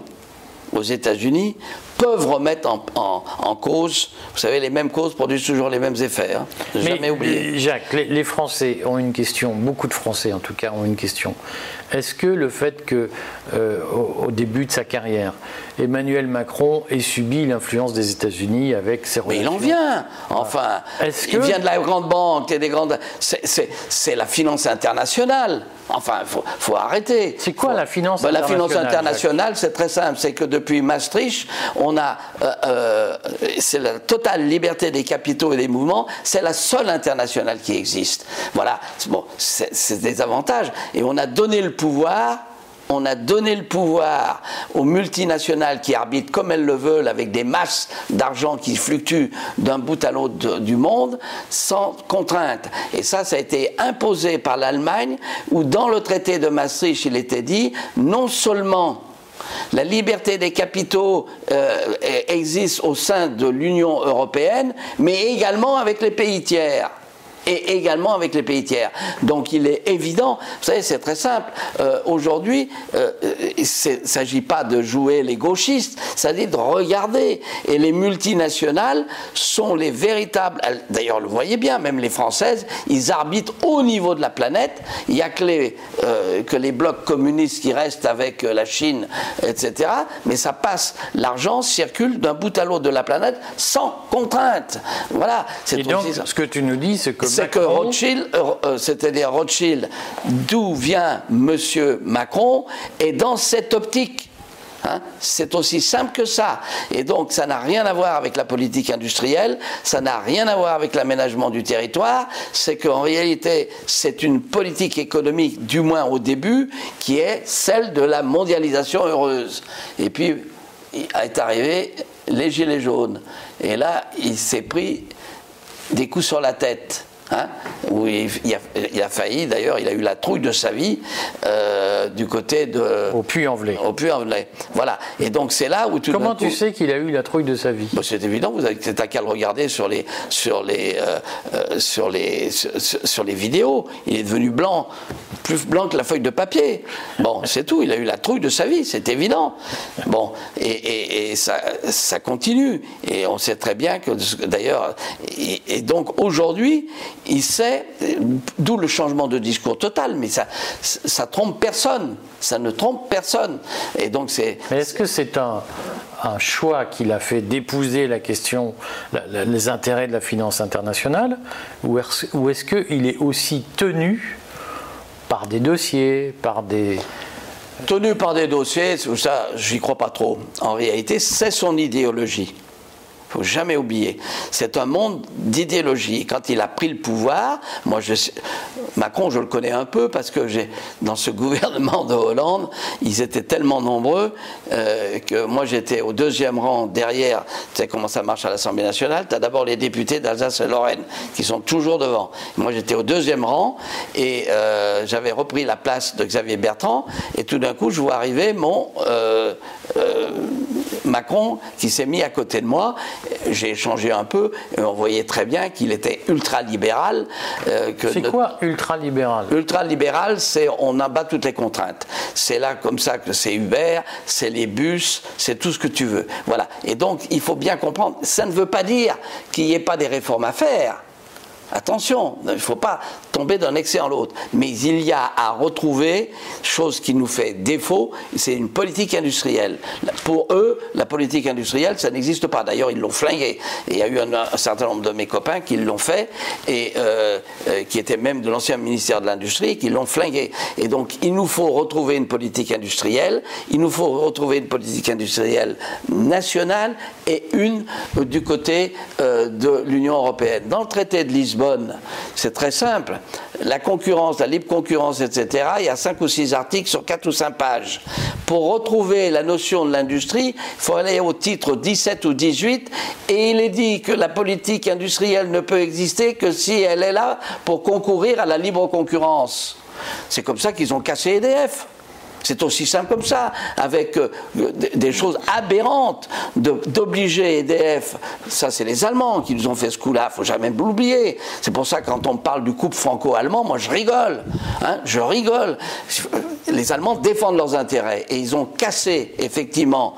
aux États-Unis peuvent remettre en, cause, vous savez, les mêmes causes produisent toujours les mêmes effets. Hein. Jamais oublié. Jacques, les, Français ont une question, beaucoup de Français en tout cas ont une question. Est-ce que le fait que, euh, au, début de sa carrière, Emmanuel Macron ait subi l'influence des États-Unis avec ses relations Mais il en vient Enfin, il vient de la grande banque et des grandes. C'est la finance internationale. Enfin, il faut, arrêter. C'est quoi la finance internationale bah, La finance internationale, c'est très simple. C'est que depuis Maastricht, on a. Euh, euh, c'est la totale liberté des capitaux et des mouvements. C'est la seule internationale qui existe. Voilà. C'est des avantages. Et on a donné le pouvoir on a donné le pouvoir aux multinationales qui arbitrent comme elles le veulent avec des masses d'argent qui fluctuent d'un bout à l'autre du monde sans contrainte. Et ça, ça a été imposé par l'Allemagne où dans le traité de Maastricht, il était dit non seulement la liberté des capitaux euh, existe au sein de l'Union européenne, mais également avec les pays tiers et également avec les pays tiers. Donc il est évident, vous savez, c'est très simple. Euh, aujourd'hui, euh, ne s'agit pas de jouer les gauchistes, c'est-à-dire de regarder. Et les multinationales sont les véritables. D'ailleurs, vous le voyez bien, même les Françaises, ils arbitrent au niveau de la planète. Il n'y a que les, euh, que les blocs communistes qui restent avec la Chine, etc. Mais ça passe, l'argent circule d'un bout à l'autre de la planète sans contrainte. Voilà. Et donc, ce que tu nous dis, c'est que. C'est que Rothschild, euh, c'est-à-dire Rothschild, d'où vient Monsieur Macron, est dans cette optique. Hein. c'est aussi simple que ça. Et donc, ça n'a rien à voir avec la politique industrielle, ça n'a rien à voir avec l'aménagement du territoire. C'est qu'en réalité, c'est une politique économique, du moins au début, qui est celle de la mondialisation heureuse. Et puis, est arrivé les gilets jaunes. Et là, il s'est pris des coups sur la tête. Hein, où il, a, failli, d'ailleurs, il a eu la trouille de sa vie euh, du côté de. Au Puy-en-Velay. Au Puy-en-Velay. Voilà. Et donc c'est là où tout Comment tu sais qu'il a eu la trouille de sa vie? Bah, C'est évident, vous avez qu'à le regarder sur les, sur, les, euh, euh, sur, les, sur, les vidéos. Il est devenu blanc, plus blanc que la feuille de papier. Bon, c'est tout. Il a eu la trouille de sa vie, c'est évident. Bon, et, ça, continue. Et on sait très bien que, d'ailleurs, et donc aujourd'hui, il sait, d'où le changement de discours total, mais ça, ça trompe personne, ça ne trompe personne. Et donc c'est. Est-ce que c'est un, un choix qu'il a fait d'épouser la question, les intérêts de la finance internationale, ou est-ce qu'il est aussi tenu par des dossiers, par des tenu par des dossiers, ça, j'y crois pas trop. En réalité, c'est son idéologie faut jamais oublier. C'est un monde d'idéologie. Quand il a pris le pouvoir, moi, je, Macron, je le connais un peu parce que dans ce gouvernement de Hollande, ils étaient tellement nombreux euh, que moi, j'étais au deuxième rang derrière. Tu sais comment ça marche à l'Assemblée nationale Tu as d'abord les députés d'Alsace et Lorraine qui sont toujours devant. Moi, j'étais au deuxième rang et euh, j'avais repris la place de Xavier Bertrand et tout d'un coup, je vois arriver mon euh, Macron qui s'est mis à côté de moi j'ai échangé un peu et on voyait très bien qu'il était ultra-libéral. Euh, c'est quoi ultra-libéral? Ultra-libéral, c'est on abat toutes les contraintes. C'est là comme ça que c'est Uber, c'est les bus, c'est tout ce que tu veux. Voilà. Et donc, il faut bien comprendre, ça ne veut pas dire qu'il n'y ait pas des réformes à faire. Attention, il ne faut pas tomber d'un excès en l'autre. Mais il y a à retrouver, chose qui nous fait défaut, c'est une politique industrielle. Pour eux, la politique industrielle, ça n'existe pas. D'ailleurs, ils l'ont flingué. il y a eu un, certain nombre de mes copains qui l'ont fait, et euh, euh, qui étaient même de l'ancien ministère de l'Industrie, qui l'ont flingué. Et donc, il nous faut retrouver une politique industrielle, il nous faut retrouver une politique industrielle nationale et une du côté euh, de l'Union européenne. Dans le traité de Lisbonne, c'est très simple. La concurrence, la libre concurrence, etc., il y a cinq ou six articles sur quatre ou cinq pages. Pour retrouver la notion de l'industrie, il faut aller au titre 17 ou 18, et il est dit que la politique industrielle ne peut exister que si elle est là pour concourir à la libre concurrence. C'est comme ça qu'ils ont cassé EDF. C'est aussi simple comme ça, avec euh, des choses aberrantes d'obliger EDF. Ça, c'est les Allemands qui nous ont fait ce coup-là, faut jamais l'oublier. C'est pour ça que quand on parle du couple franco-allemand, moi je rigole. Hein, je rigole. Les Allemands défendent leurs intérêts et ils ont cassé effectivement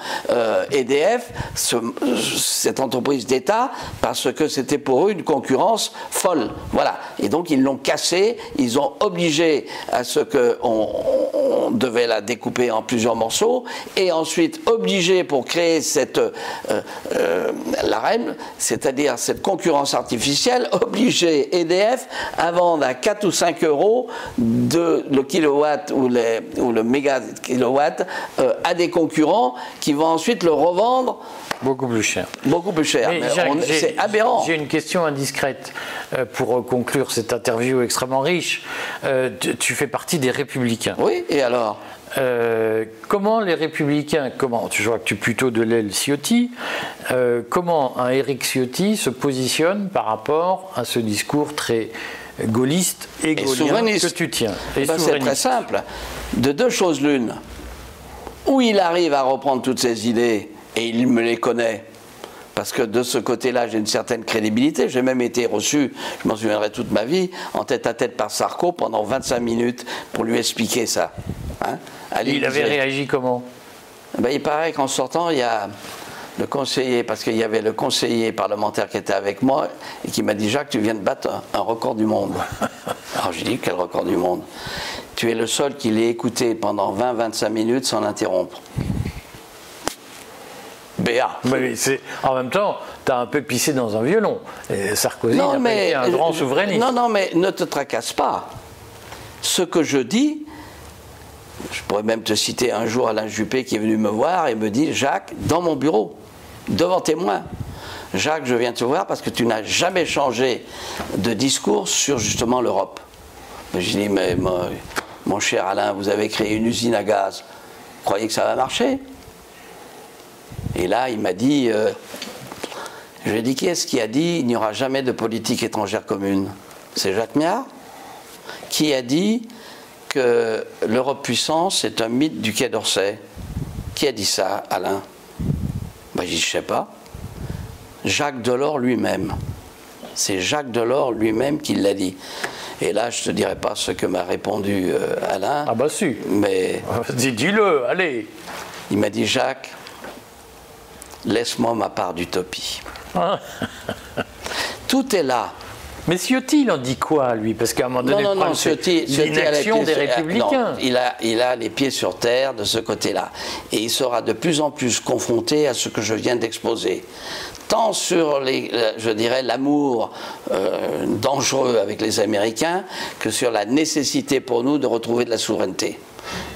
EDF, euh, e cette entreprise d'État, parce que c'était pour eux une concurrence folle. Voilà. Et donc ils l'ont cassé, ils ont obligé à ce qu'on on devait la découper en plusieurs morceaux et ensuite obligé pour créer cette euh, euh, la c'est-à-dire cette concurrence artificielle, obliger EDF à vendre à 4 ou 5 euros de, le kilowatt ou, les, ou le méga kilowatt euh, à des concurrents qui vont ensuite le revendre Beaucoup plus cher. Beaucoup plus cher. C'est aberrant. J'ai une question indiscrète pour conclure cette interview extrêmement riche. tu fais partie des Républicains. Oui, et alors? Euh, comment les républicains, comment, je vois que tu es plutôt de l'aile Ciotti, euh, comment un Éric Ciotti se positionne par rapport à ce discours très gaulliste et, gaulien que tu tiens ben, C'est très simple. De deux choses l'une. Ou il arrive à reprendre toutes ces idées, et il me les connaît, parce que de ce côté-là, j'ai une certaine crédibilité. J'ai même été reçu, je m'en souviendrai toute ma vie, en tête à tête par Sarko pendant 25 minutes pour lui expliquer ça. Hein il avait réagi comment? Ben, Il paraît qu'en sortant, il y a le conseiller, parce qu'il y avait le conseiller parlementaire qui était avec moi et qui m'a dit Jacques, tu viens de battre un, record du monde. Alors j'ai dit Quel record du monde? Tu es le seul qui l'ait écouté pendant 20-25 minutes sans l'interrompre. Béa. Mais en même temps, tu as un peu pissé dans un violon. Sarkozy non, mais, un grand souverainiste. Non, non, mais ne te tracasse pas. Ce que je dis, je pourrais même te citer un jour Alain Juppé qui est venu me voir et me dit Jacques, dans mon bureau, devant témoin, Jacques, je viens te voir parce que tu n'as jamais changé de discours sur justement l'Europe. Je dis Mais mon, cher Alain, vous avez créé une usine à gaz. Vous croyez que ça va marcher? Et là, il m'a dit euh, Je lui ai dit Qui est-ce qui a dit il n'y aura jamais de politique étrangère commune? C'est Jacques Miard Qui a dit que l'Europe puissance est un mythe du Quai d'Orsay. Qui a dit ça, Alain? Ben, Je ne sais pas. Jacques Delors lui-même. C'est Jacques Delors lui-même qui l'a dit. Et là, je ne te dirai pas ce que m'a répondu euh, Alain. Ah bah si. Mais... Dis-le, allez. Il m'a dit, Jacques, laisse-moi ma part d'utopie. Tout est là. Mais Ciotti, il en dit quoi, lui? Parce qu'à un moment donné, non, non, non, Ciotti, l'inaction des Républicains. il, a, il a les pieds sur terre de ce côté-là. Et il sera de plus en plus confronté à ce que je viens d'exposer. Tant sur, les, euh, je dirais, l'amour euh, dangereux avec les Américains que sur la nécessité pour nous de retrouver de la souveraineté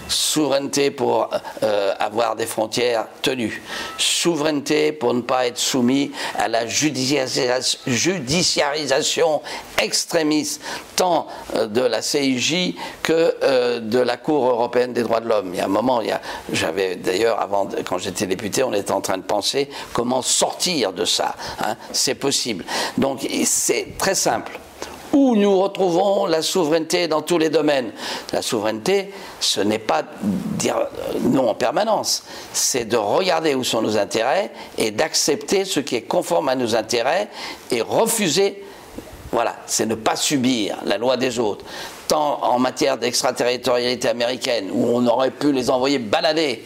souveraineté pour euh, avoir des frontières tenues, souveraineté pour ne pas être soumis à la judiciarisation extrémiste tant euh, de la CIJ que euh, de la Cour européenne des droits de l'homme. Il y a un moment, j'avais d'ailleurs, quand j'étais député, on était en train de penser comment sortir de ça. Hein. C'est possible. Donc c'est très simple où nous retrouvons la souveraineté dans tous les domaines. La souveraineté, ce n'est pas dire non en permanence, c'est de regarder où sont nos intérêts et d'accepter ce qui est conforme à nos intérêts et refuser, voilà, c'est ne pas subir la loi des autres. Tant en matière d'extraterritorialité américaine, où on aurait pu les envoyer balader,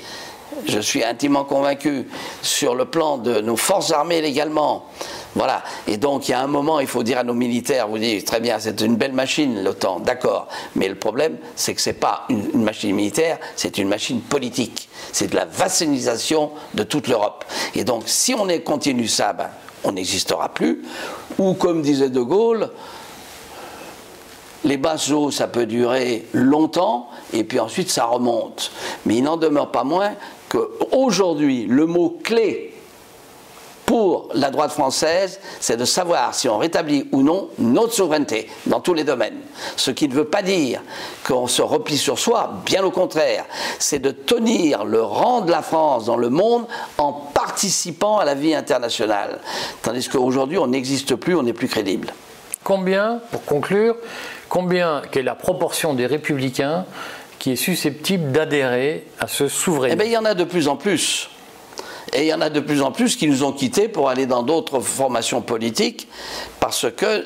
je suis intimement convaincu, sur le plan de nos forces armées légalement, voilà. Et donc, il y a un moment, il faut dire à nos militaires, vous dites, très bien, c'est une belle machine, l'OTAN, d'accord. Mais le problème, c'est que ce n'est pas une, machine militaire, c'est une machine politique. C'est de la vassalisation de toute l'Europe. Et donc, si on continue ça, ben, on n'existera plus. Ou, comme disait De Gaulle, les basses eaux, ça peut durer longtemps, et puis ensuite ça remonte. Mais il n'en demeure pas moins qu'aujourd'hui, le mot clé pour la droite française, c'est de savoir si on rétablit ou non notre souveraineté dans tous les domaines. Ce qui ne veut pas dire qu'on se replie sur soi, bien au contraire, c'est de tenir le rang de la France dans le monde en participant à la vie internationale. Tandis qu'aujourd'hui, on n'existe plus, on n'est plus crédible. Combien, pour conclure, combien, quelle est la proportion des républicains qui est susceptible d'adhérer à ce souverainisme? Eh bien, il y en a de plus en plus. Et il y en a de plus en plus qui nous ont quittés pour aller dans d'autres formations politiques parce que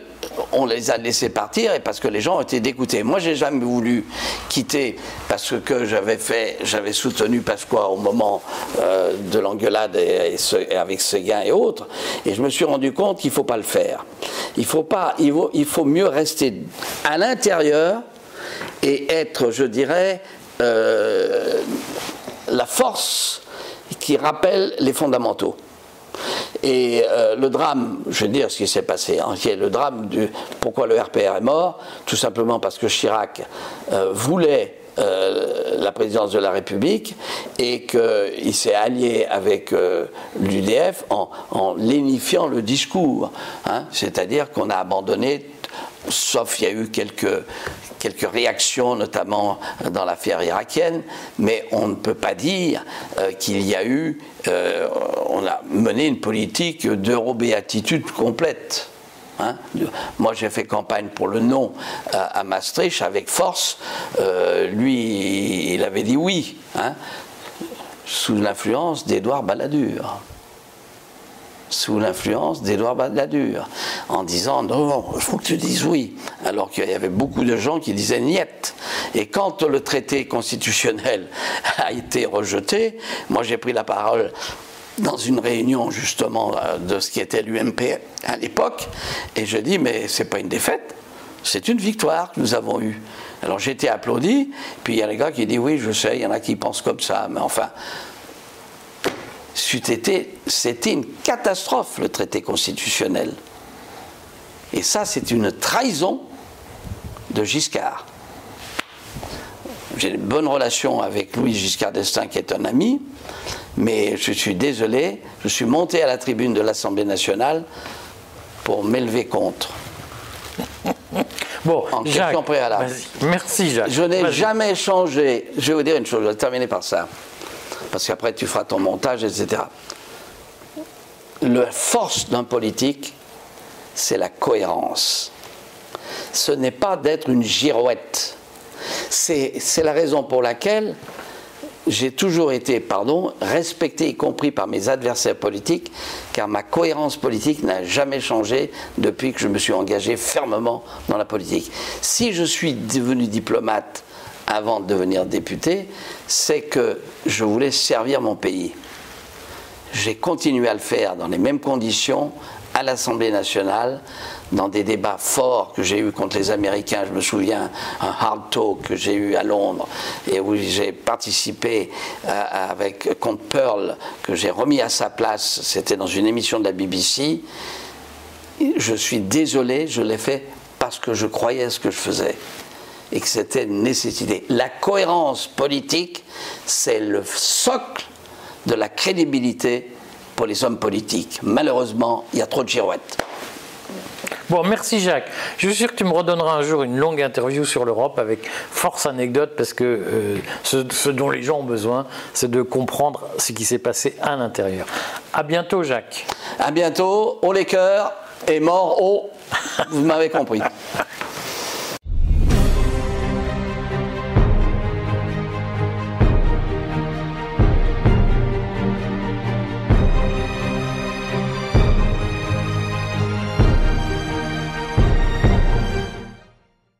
on les a laissés partir et parce que les gens ont été dégoûtés. Moi, j'ai jamais voulu quitter parce que j'avais fait, j'avais soutenu Pasqua au moment euh, de l'engueulade et, avec Séguin et autres, et je me suis rendu compte qu'il faut pas le faire. Il faut pas, il faut, il faut mieux rester à l'intérieur et être, je dirais, euh, la force qui rappelle les fondamentaux. Et euh, le drame, je vais dire ce qui s'est passé, hein, le drame du pourquoi le RPR est mort, tout simplement parce que Chirac euh, voulait euh, la présidence de la République et qu'il s'est allié avec l'UDF en, en, lénifiant le discours. Hein. C'est-à-dire qu'on a abandonné sauf il y a eu quelques, quelques réactions, notamment dans l'affaire irakienne, mais on ne peut pas dire euh, qu'il y a eu, euh, on a mené une politique d'eurobéatitude complète. Hein. Moi, j'ai fait campagne pour le non à, Maastricht avec force. Euh, lui, il avait dit oui, hein, sous l'influence d'Édouard Balladur. Sous l'influence d'Édouard Balladur, en disant non, il faut que tu dises oui, alors qu'il y avait beaucoup de gens qui disaient niet. Et quand le traité constitutionnel a été rejeté, moi j'ai pris la parole dans une réunion justement euh, de ce qui était l'UMP à l'époque, et je dis mais c'est pas une défaite, c'est une victoire que nous avons eue. Alors j'ai été applaudi, puis il y a les gars qui disent oui, je sais, il y en a qui pensent comme ça, mais enfin, c'était une catastrophe le traité constitutionnel. Et ça, c'est une trahison de Giscard. J'ai une bonne relation avec Louis Giscard d'Estaing, qui est un ami, mais je suis désolé, je suis monté à la tribune de l'Assemblée nationale pour m'élever contre. Bon, en question préalable. Merci Jacques. Je n'ai jamais changé. Je vais vous dire une chose, je vais terminer par ça. Parce qu'après tu feras ton montage, etc. La force d'un politique, c'est la cohérence. Ce n'est pas d'être une girouette. C'est la raison pour laquelle j'ai toujours été, pardon, respecté, y compris par mes adversaires politiques, car ma cohérence politique n'a jamais changé depuis que je me suis engagé fermement dans la politique. Si je suis devenu diplomate avant de devenir député, c'est que je voulais servir mon pays. J'ai continué à le faire dans les mêmes conditions à l'Assemblée nationale, dans des débats forts que j'ai eus contre les Américains. Je me souviens un hard talk que j'ai eu à Londres et où j'ai participé euh, avec contre Pearl, que j'ai remis à sa place. C'était dans une émission de la BBC. Je suis désolé, je l'ai fait parce que je croyais à ce que je faisais et que c'était une nécessité. La cohérence politique, c'est le socle de la crédibilité pour les hommes politiques. Malheureusement, il y a trop de girouettes. Bon, merci Jacques. Je suis sûr que tu me redonneras un jour une longue interview sur l'Europe avec force anecdote parce que euh, ce, dont les gens ont besoin, c'est de comprendre ce qui s'est passé à l'intérieur. À bientôt Jacques. À bientôt. Haut les cœurs et mort haut. Vous m'avez compris.